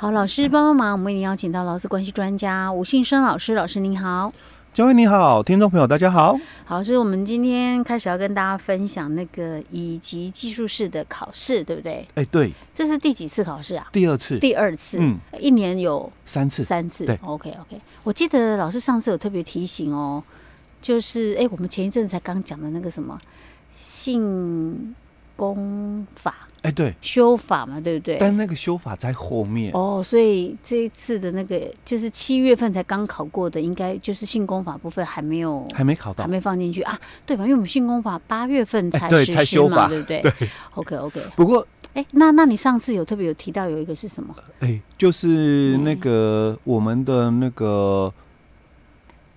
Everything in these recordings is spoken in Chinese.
好，老师帮帮忙，我们为您邀请到劳资关系专家吴信生老师，老师您好。嘉惠你好，听众朋友大家好。好，老师，我们今天开始要跟大家分享那个乙级技术士的考试，对不对？哎，对，这是第几次考试啊？第二次。第二次，嗯，一年有三次，三次。对，OK OK。我记得老师上次有特别提醒哦，就是哎，我们前一阵子才刚讲的那个什么性功法。哎，对，修法嘛，对不对？但那个修法在后面哦，所以这一次的那个就是七月份才刚考过的，应该就是性功法部分还没有，还没考到，还没放进去啊，对吧？因为我们性功法八月份才实施嘛，才修法，对不对？对，OK OK。不过，哎，那那你上次有特别有提到有一个是什么？哎，就是那个我们的那个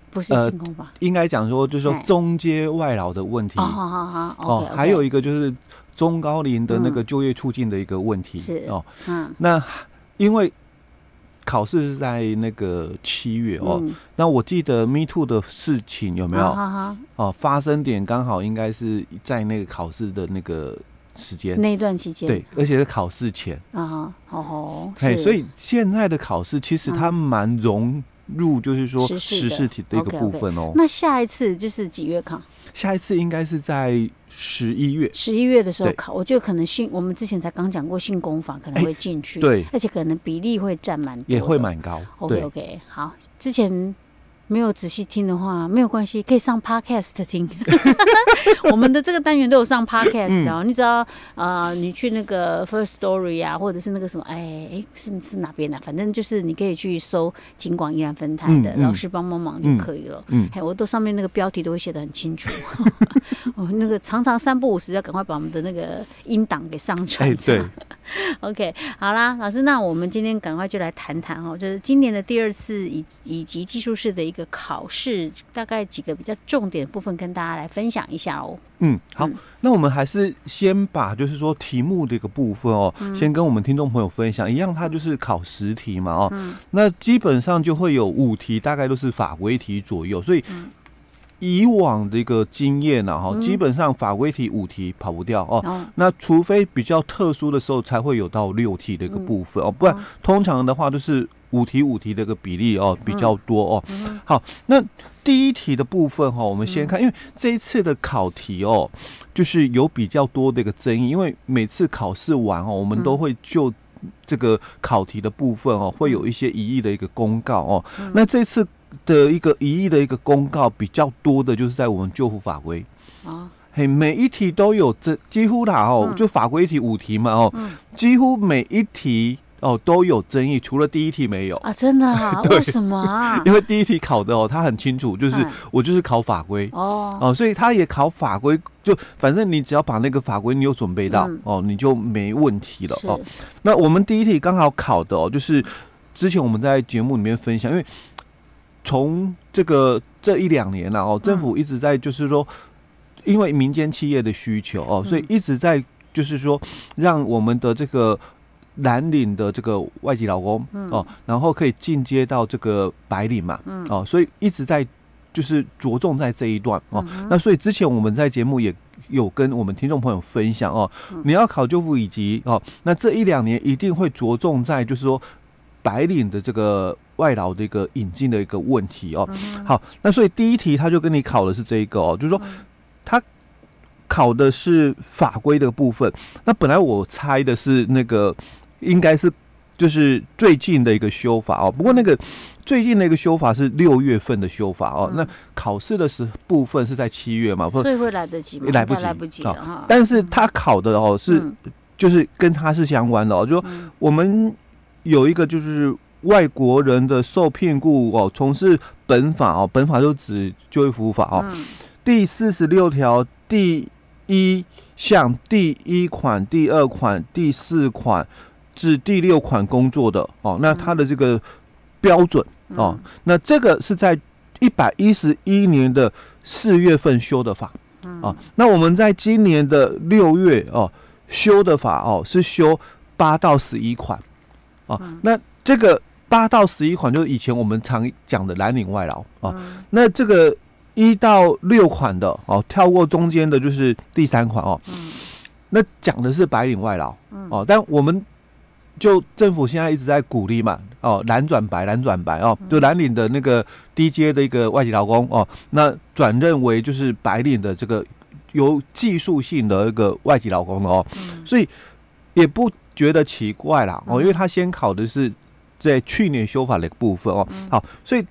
不是性功法，应该讲说就是说中阶外劳的问题。好好好，哦，还有一个就是。中高龄的那个就业促进的一个问题、嗯、是哦，嗯，那因为考试是在那个七月哦，嗯、那我记得 Me Too 的事情有没有？哦，哦，发生点刚好应该是在那个考试的那个时间。那一段期间，对，而且是考试前。啊，好好，哎，所以现在的考试其实它蛮融入，就是说时事题的一个部分哦。那下一次就是几月考？下一次应该是在十一月，十一月的时候考，我觉得可能性，我们之前才刚讲过性功法可能会进去，对，而且可能比例会占蛮，也会蛮高。OK OK，好，之前。没有仔细听的话，没有关系，可以上 Podcast 听。我们的这个单元都有上 Podcast 哦。嗯、你只要啊、呃，你去那个 First Story 啊，或者是那个什么，哎哎，是是哪边的、啊？反正就是你可以去搜金广依然分台的、嗯、老师帮帮忙就可以了。嗯，哎，我都上面那个标题都会写的很清楚。我 那个常常三不五时要赶快把我们的那个音档给上传。哎，对。OK，好啦，老师，那我们今天赶快就来谈谈哦，就是今年的第二次以以及技术式的一个考试，大概几个比较重点的部分跟大家来分享一下哦。嗯，好，嗯、那我们还是先把就是说题目的一个部分哦，嗯、先跟我们听众朋友分享一样，它就是考十题嘛哦，嗯、那基本上就会有五题，大概都是法规题左右，所以。嗯以往的一个经验呢，哈，基本上法规题五题跑不掉哦。那除非比较特殊的时候，才会有到六题的一个部分哦。不然通常的话都是五题五题的一个比例哦比较多哦。好，那第一题的部分哈，我们先看，因为这一次的考题哦，就是有比较多的一个争议，因为每次考试完哦，我们都会就这个考题的部分哦，会有一些疑义的一个公告哦。那这次。的一个疑义的一个公告比较多的，就是在我们救护法规。啊，嘿，每一题都有这几乎啦哦，就法规一题五题嘛哦，几乎每一题哦都有争议，除了第一题没有。啊，真的啊？为什么啊？因为第一题考的哦，他很清楚，就是我就是考法规。哦。哦，所以他也考法规，就反正你只要把那个法规你有准备到哦，你就没问题了哦。那我们第一题刚好考的哦，就是之前我们在节目里面分享，因为。从这个这一两年了哦，政府一直在就是说，因为民间企业的需求哦，所以一直在就是说，让我们的这个蓝领的这个外籍劳工哦，然后可以进阶到这个白领嘛，哦，所以一直在就是着重在这一段哦。那所以之前我们在节目也有跟我们听众朋友分享哦，你要考就服乙级哦，那这一两年一定会着重在就是说。白领的这个外劳的一个引进的一个问题哦，好，那所以第一题他就跟你考的是这一个哦，就是说他考的是法规的部分。那本来我猜的是那个应该是就是最近的一个修法哦，不过那个最近的一个修法是六月份的修法哦，那考试的时部分是在七月嘛，所以会来得及吗？来不及，来不及啊。但是他考的哦是就是跟他是相关的哦，就说我们。有一个就是外国人的受聘雇哦，从事本法哦，本法就指就业服务法哦，嗯、第四十六条第一项第一款、第二款、第四款至第六款工作的哦，那它的这个标准哦，嗯、那这个是在一百一十一年的四月份修的法。啊，那我们在今年的六月哦修的法哦是修八到十一款。哦，那这个八到十一款就是以前我们常讲的蓝领外劳啊。那这个一到六款的哦，跳过中间的就是第三款哦。那讲的是白领外劳哦。但我们就政府现在一直在鼓励嘛，哦，蓝转白，蓝转白哦，就蓝领的那个低阶的一个外籍劳工哦，那转认为就是白领的这个有技术性的一个外籍劳工的哦，所以也不觉得奇怪啦哦，因为他先考的是在去年修法的部分哦，好，所以。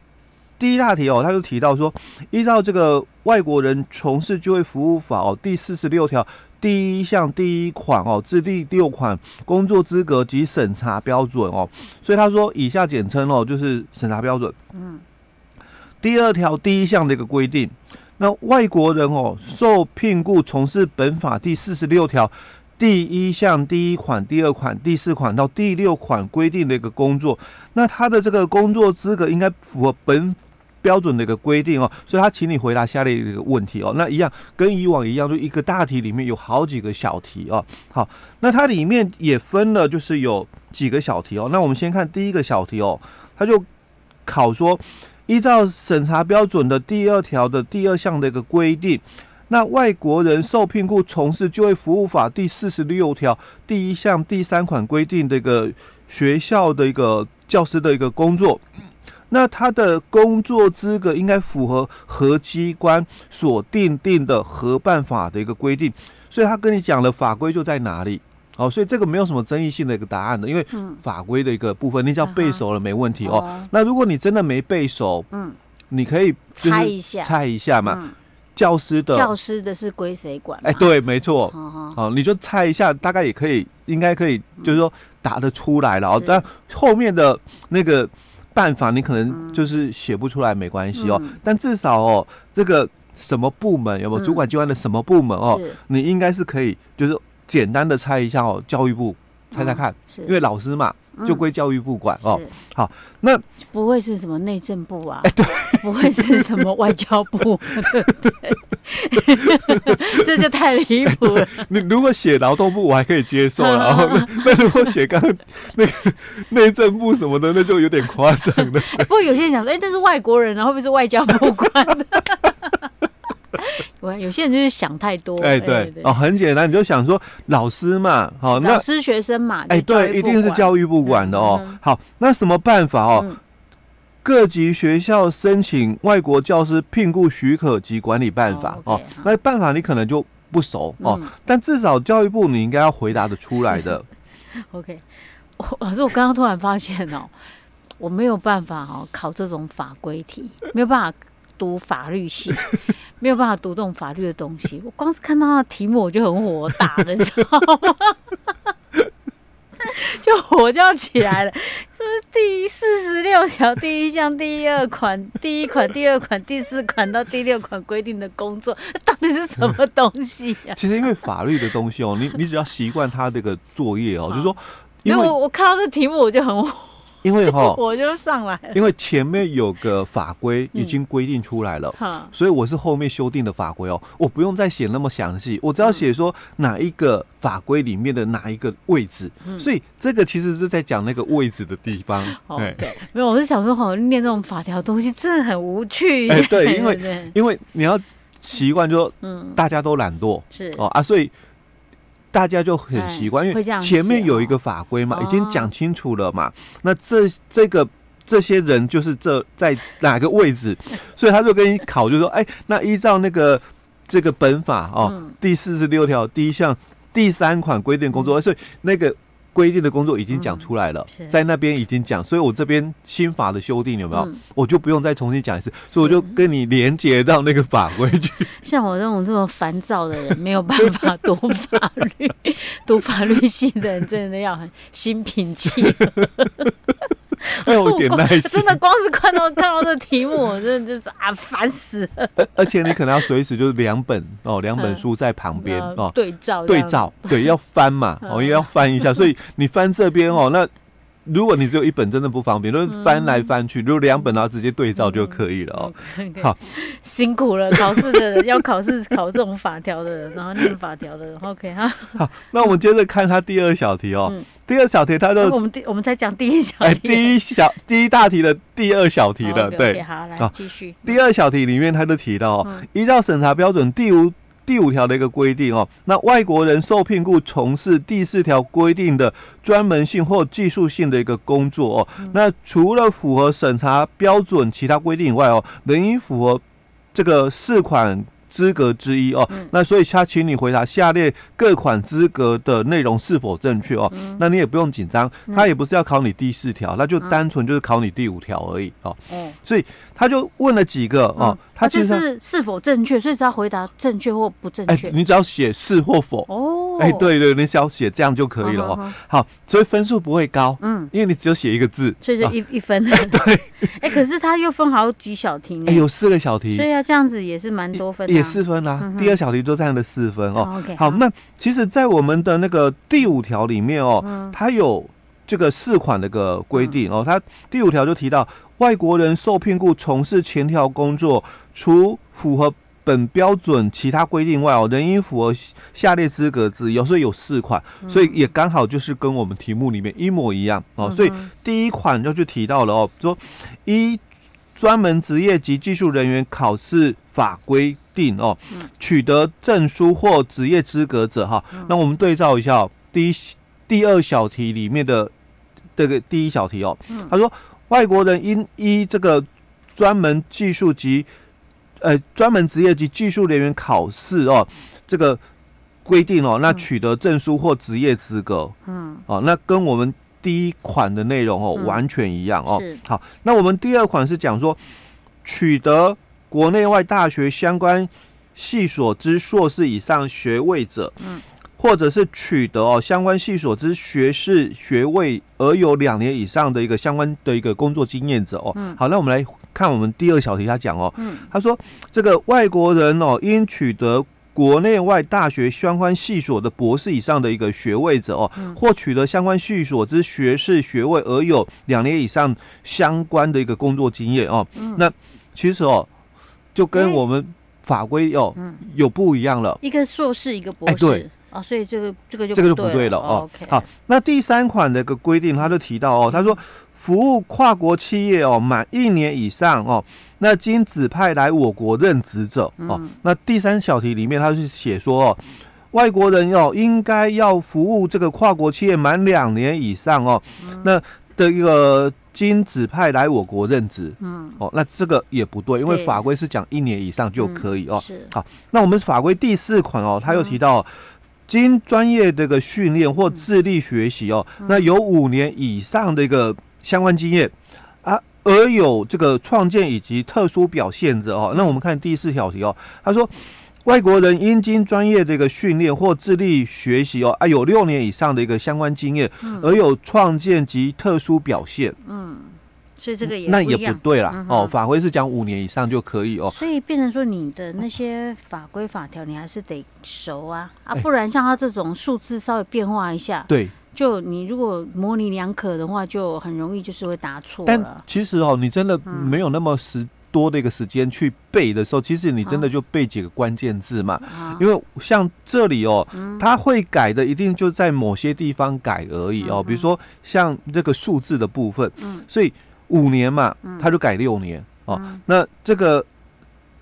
第一大题哦，他就提到说，依照这个外国人从事就业服务法哦，第四十六条第一项第一款哦至第六款工作资格及审查标准哦，所以他说以下简称哦就是审查标准。嗯。第二条第一项的一个规定，那外国人哦受聘雇从事本法第四十六条第一项第一款、第二款、第四款到第六款规定的一个工作，那他的这个工作资格应该符合本。标准的一个规定哦，所以他请你回答下列一个问题哦。那一样跟以往一样，就一个大题里面有好几个小题哦。好，那它里面也分了，就是有几个小题哦。那我们先看第一个小题哦，他就考说，依照审查标准的第二条的第二项的一个规定，那外国人受聘雇从事就业服务法第四十六条第一项第三款规定的一个学校的一个教师的一个工作。那他的工作资格应该符合核机关所订定的核办法的一个规定，所以他跟你讲的法规就在哪里？哦，所以这个没有什么争议性的一个答案的，因为法规的一个部分，你只要背熟了没问题哦。那如果你真的没背熟，嗯，你可以猜一下，猜一下嘛。教师的教师的是归谁管？哎，对，没错。哦，你就猜一下，大概也可以，应该可以，就是说答得出来了哦。但后面的那个。办法你可能就是写不出来，没关系哦，嗯、但至少哦，这个什么部门有没有主管机关的什么部门哦，嗯、你应该是可以，就是简单的猜一下哦，教育部猜猜看，嗯、因为老师嘛。就归教育部管哦。好，那不会是什么内政部啊？欸、对，不会是什么外交部？对，这就太离谱了。你如果写劳动部，我还可以接受了。然后那 那如果写刚刚那个内政部什么的，那就有点夸张了。不过有些人想说，哎、欸，那是外国人，然后会不会是外交部管的？我有些人就是想太多，哎，对哦，很简单，你就想说老师嘛，好，老师学生嘛，哎，对，一定是教育部管的哦。好，那什么办法哦？各级学校申请外国教师聘雇许可及管理办法哦。那办法你可能就不熟哦，但至少教育部你应该要回答的出来的。OK，老师，我刚刚突然发现哦，我没有办法哦考这种法规题，没有办法。读法律系 没有办法读这种法律的东西，我光是看到他的题目我就很火大了，你知道吗？就火就要起来了，就是第四十六条第一项第一二款第一款第二款第四款到第六款规定的工作，到底是什么东西呀？其实因为法律的东西哦，你你只要习惯他这个作业哦，就是说，因为我我看到这题目我就很火。因为哈，我就上来了。因为前面有个法规已经规定出来了，嗯、所以我是后面修订的法规哦，我不用再写那么详细，我只要写说哪一个法规里面的哪一个位置，嗯、所以这个其实是在讲那个位置的地方。哦、对，没有，我是想说，好像念这种法条东西真的很无趣。哎，对，因为 因为你要习惯，就嗯，大家都懒惰是哦啊，所以。大家就很习惯，因为前面有一个法规嘛，已经讲清楚了嘛。那这这个这些人就是这在哪个位置，所以他就跟你考，就说：哎，那依照那个这个本法哦，第四十六条第一项第三款规定工作，所以那个。规定的工作已经讲出来了，嗯、在那边已经讲，所以我这边新法的修订有没有？嗯、我就不用再重新讲一次，所以我就跟你连接到那个法规去。像我这种这么烦躁的人，没有办法读法律，读法律系的人真的要很心平气和。有点耐心，真的光是看到看到这题目，我真的就是啊，烦死了。而且你可能要随时就是两本哦，两本书在旁边哦，对照对照，对，要翻嘛哦，也要翻一下。所以你翻这边哦，那如果你只有一本，真的不方便，就是翻来翻去。如果两本，然后直接对照就可以了哦。好，辛苦了，考试的人要考试考这种法条的人，然后念法条的人。OK 哈。好，那我们接着看他第二小题哦。第二小题，他就我们第我们才讲第一小题，第一小第一大题的第二小题的，对，好，来继续。第二小题里面，他就提到，依照审查标准第五第五条的一个规定哦，那外国人受聘雇从事第四条规定的专门性或技术性的一个工作哦，那除了符合审查标准其他规定以外哦，仍应符合这个四款。资格之一哦，嗯、那所以他请你回答下列各款资格的内容是否正确哦，嗯、那你也不用紧张，他也不是要考你第四条，那、嗯、就单纯就是考你第五条而已哦。嗯、所以他就问了几个哦，他其实是是否正确，所以只要回答正确或不正确，哎，你只要写是或否。哦，哎，对对，你只要写这样就可以了哦。嗯、好，所以分数不会高，嗯，因为你只有写一个字，所以就一、哦、一分。对，哎，可是他又分好几小题，哎，有四个小题，所以啊，这样子也是蛮多分的。也四分啊，嗯、第二小题就这样的四分哦。Okay, 好，那其实，在我们的那个第五条里面哦，嗯、它有这个四款的个规定哦。它第五条就提到，外国人受聘雇从事前条工作，除符合本标准其他规定外哦，仍应符合下列资格之。有时候有四款，所以也刚好就是跟我们题目里面一模一样哦。所以第一款就就提到了哦，说一。专门职业及技术人员考试法规定哦，取得证书或职业资格者哈，那我们对照一下哦，第一、第二小题里面的这个第一小题哦，他说外国人应依这个专门技术及呃专门职业及技术人员考试哦这个规定哦，那取得证书或职业资格，嗯，哦，那跟我们。第一款的内容哦，完全一样哦。嗯、好，那我们第二款是讲说，取得国内外大学相关系所之硕士以上学位者，嗯，或者是取得哦相关系所之学士学位而有两年以上的一个相关的一个工作经验者哦。嗯、好，那我们来看我们第二小题，他讲哦，嗯，他说这个外国人哦因取得。国内外大学相关系所的博士以上的一个学位者哦，嗯、或取得相关系所之学士学位而有两年以上相关的一个工作经验哦，嗯、那其实哦，就跟我们法规哦、嗯、有不一样了，一个硕士一个博士，哎、对。哦，所以这个这个就这个就不对了哦。好，那第三款的一个规定，他就提到哦，他说。服务跨国企业哦，满一年以上哦，那经指派来我国任职者哦，嗯、那第三小题里面他是写说哦，外国人哦应该要服务这个跨国企业满两年以上哦，嗯、那的一个经指派来我国任职，嗯，哦，那这个也不对，因为法规是讲一年以上就可以哦。嗯、是。好，那我们法规第四款哦，他又提到、嗯、经专业这个训练或智力学习哦，嗯、那有五年以上的一个。相关经验。啊，而有这个创建以及特殊表现者哦，那我们看第四小题哦，他说外国人应经专业这个训练或智力学习哦，啊有六年以上的一个相关经验，而有创建及特殊表现，嗯，所以这个也那也不对啦哦，法规是讲五年以上就可以哦，所以变成说你的那些法规法条你还是得熟啊啊，不然像他这种数字稍微变化一下，对。就你如果模棱两可的话，就很容易就是会答错。但其实哦，你真的没有那么时多的一个时间去背的时候，嗯、其实你真的就背几个关键字嘛。啊、因为像这里哦，他、嗯、会改的一定就在某些地方改而已哦。嗯、比如说像这个数字的部分，嗯，所以五年嘛，他就改六年、嗯、哦。那这个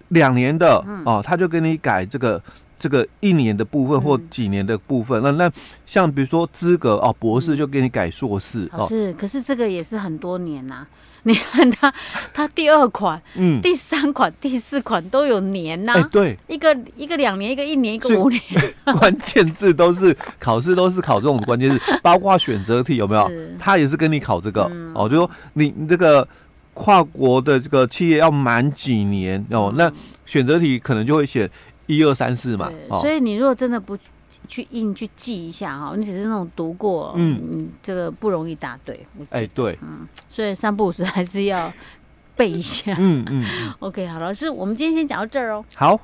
两年的、嗯、哦，他就给你改这个。这个一年的部分或几年的部分，那、嗯、那像比如说资格哦，博士就给你改硕士、嗯、哦。是，可是这个也是很多年呐、啊。你看他，他第二款、嗯，第三款、第四款都有年呐、对，一个一个两年，一个一年，一个五年。关键字都是考试都是考这种关键字，包括选择题有没有？是他也是跟你考这个、嗯、哦，就说你你这个跨国的这个企业要满几年哦，嗯、那选择题可能就会写。一二三四嘛，所以你如果真的不去硬去记一下哈，你只是那种读过，嗯，嗯，这个不容易答对。哎，对，嗯，所以三不五时还是要背一下。嗯嗯。OK，好，老师，我们今天先讲到这儿哦。好。